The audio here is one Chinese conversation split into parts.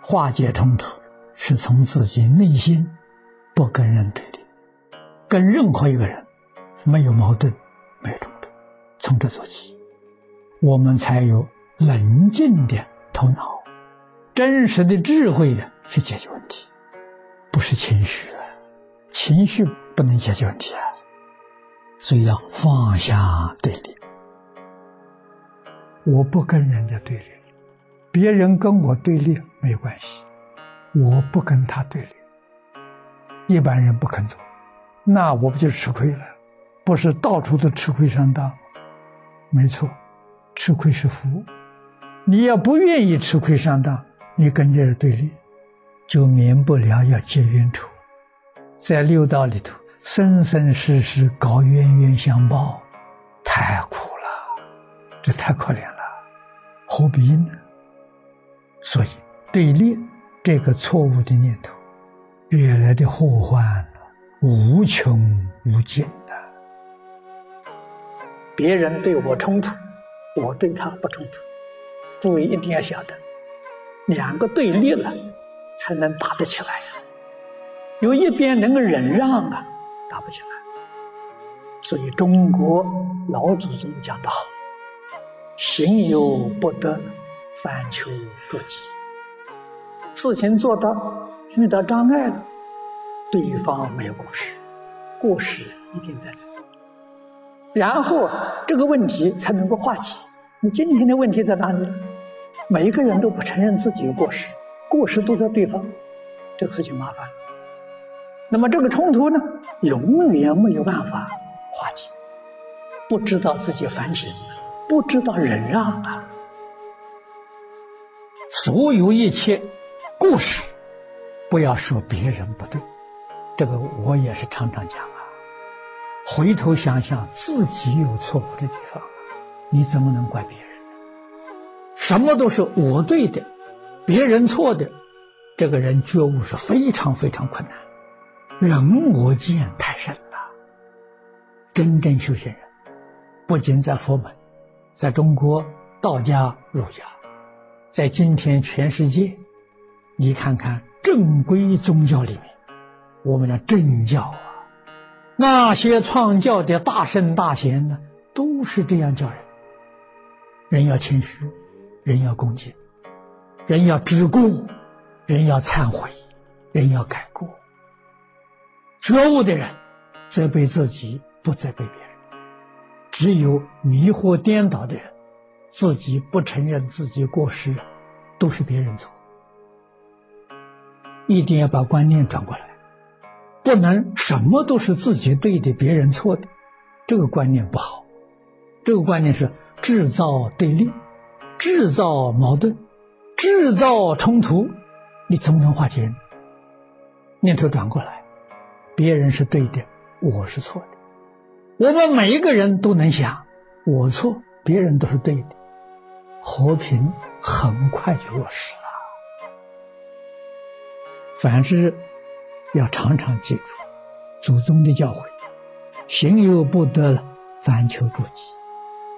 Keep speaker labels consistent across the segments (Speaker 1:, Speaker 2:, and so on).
Speaker 1: 化解冲突是从自己内心不跟人对立跟任何一个人没有矛盾没有冲突从这做起。我们才有冷静的头脑真实的智慧去解决问题不是情绪情绪不能解决问题啊。所以要放下对立我不跟人家对立，别人跟我对立没关系，我不跟他对立。一般人不肯做，那我不就吃亏了？不是到处都吃亏上当？没错，吃亏是福。你要不愿意吃亏上当，你跟这人对立，就免不了要结冤仇，在六道里头生生世世搞冤冤相报，太苦了，这太可怜了。何必呢？所以对立这个错误的念头，惹来的祸患无穷无尽的。别人对我冲突，我对他不冲突。注意一定要晓得，两个对立了，才能打得起来。有一边能够忍让啊，打不起来。所以中国老祖宗讲得好。行有不得，反求诸己。事情做到遇到障碍了，对方没有过失，过失一定在自己。然后这个问题才能够化解。你今天的问题在哪里？每一个人都不承认自己有过失，过失都在对方，这个事情麻烦。那么这个冲突呢，永远没有办法化解，不知道自己反省。不知道忍让啊！所有一切故事，不要说别人不对，这个我也是常常讲啊。回头想想自己有错误的地方，你怎么能怪别人？什么都是我对的，别人错的，这个人觉悟是非常非常困难，人我见太深了。真正修行人，不仅在佛门。在中国，道家、儒家，在今天全世界，你看看正规宗教里面，我们的正教啊，那些创教的大圣大贤呢，都是这样教人：人要谦虚，人要恭敬，人要知过，人要忏悔，人要改过。觉悟的人责备自己，不责备别人。只有迷惑颠倒的人，自己不承认自己过失，都是别人错。一定要把观念转过来，不能什么都是自己对的，别人错的，这个观念不好。这个观念是制造对立、制造矛盾、制造冲突，你怎么能化解？念头转过来，别人是对的，我是错的。我们每一个人都能想，我错，别人都是对的，和平很快就落实了。反之，要常常记住祖宗的教诲：行有不得了，反求诸己。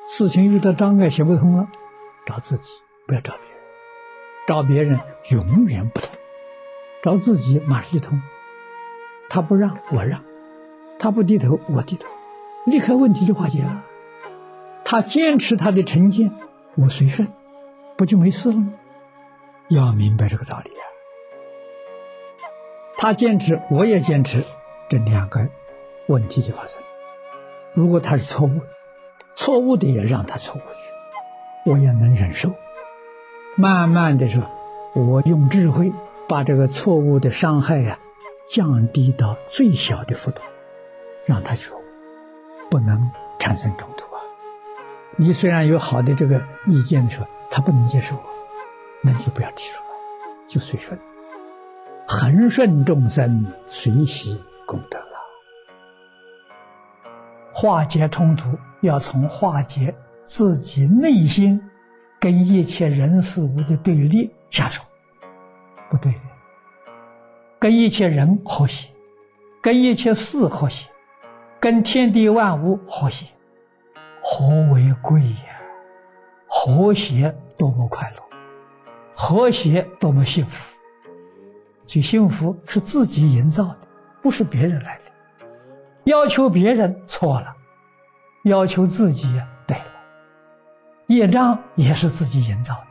Speaker 1: 事情遇到障碍行不通了，找自己，不要找别人。找别人永远不通，找自己马上就通。他不让我让，他不低头我低头。立刻问题就化解了。他坚持他的成见，我随顺，不就没事了吗？要明白这个道理啊。他坚持，我也坚持，这两个问题就发生。如果他是错误，错误的也让他错过去，我也能忍受。慢慢的说，我用智慧把这个错误的伤害呀降低到最小的幅度，让他去。不能产生冲突啊！你虽然有好的这个意见的时候，他不能接受，那你就不要提出来，就随顺，恒顺众生，随喜功德了。化解冲突要从化解自己内心跟一切人事物的对立下手，不对，跟一切人和谐，跟一切事和谐。跟天地万物和谐，和为贵呀！和谐多么快乐，和谐多么幸福。这幸福是自己营造的，不是别人来的。要求别人错了，要求自己对了。业障也是自己营造的，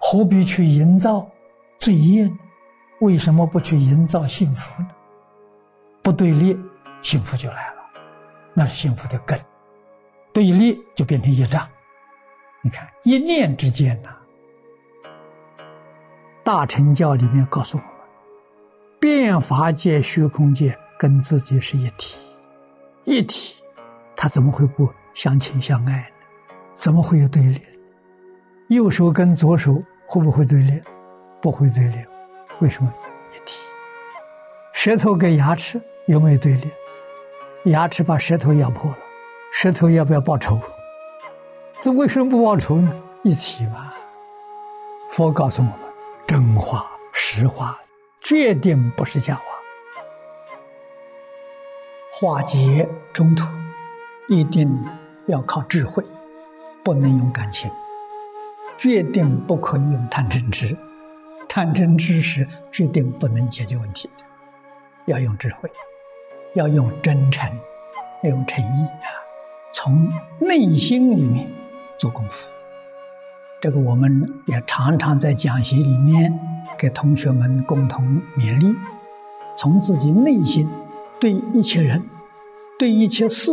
Speaker 1: 何必去营造罪业呢？为什么不去营造幸福呢？不对立，幸福就来了，那是幸福的根。对立就变成业障。你看，一念之间呐，大乘教里面告诉我们，变法界、虚空界跟自己是一体，一体，他怎么会不相亲相爱呢？怎么会有对立？右手跟左手会不会对立？不会对立。为什么一体？舌头跟牙齿有没有对立？牙齿把舌头咬破了，舌头要不要报仇？这为什么不报仇呢？一起嘛。佛告诉我们：真话、实话，决定不是假话。化解冲突，一定要靠智慧，不能用感情。决定不可以用贪嗔痴，贪嗔痴是决定不能解决问题的。要用智慧，要用真诚，要用诚意啊，从内心里面。做功夫，这个我们也常常在讲习里面给同学们共同勉励：从自己内心对一切人、对一切事、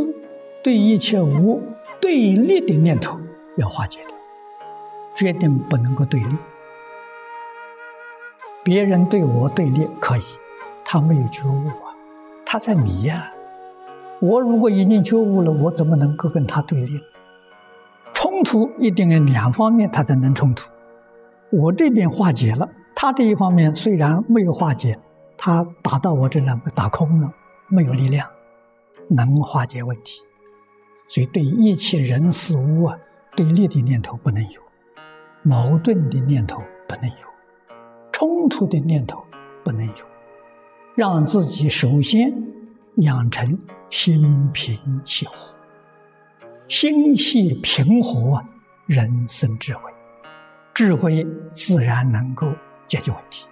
Speaker 1: 对一切物对立的念头要化解掉，决定不能够对立。别人对我对立可以，他没有觉悟啊，他在迷呀。我如果已经觉悟了，我怎么能够跟他对立？冲突一定要两方面，他才能冲突。我这边化解了，他这一方面虽然没有化解，他打到我这两个打空了，没有力量，能化解问题。所以对一切人事物啊，对立的念头不能有，矛盾的念头不能有，冲突的念头不能有，让自己首先养成心平气和。心气平和，人生智慧，智慧自然能够解决问题。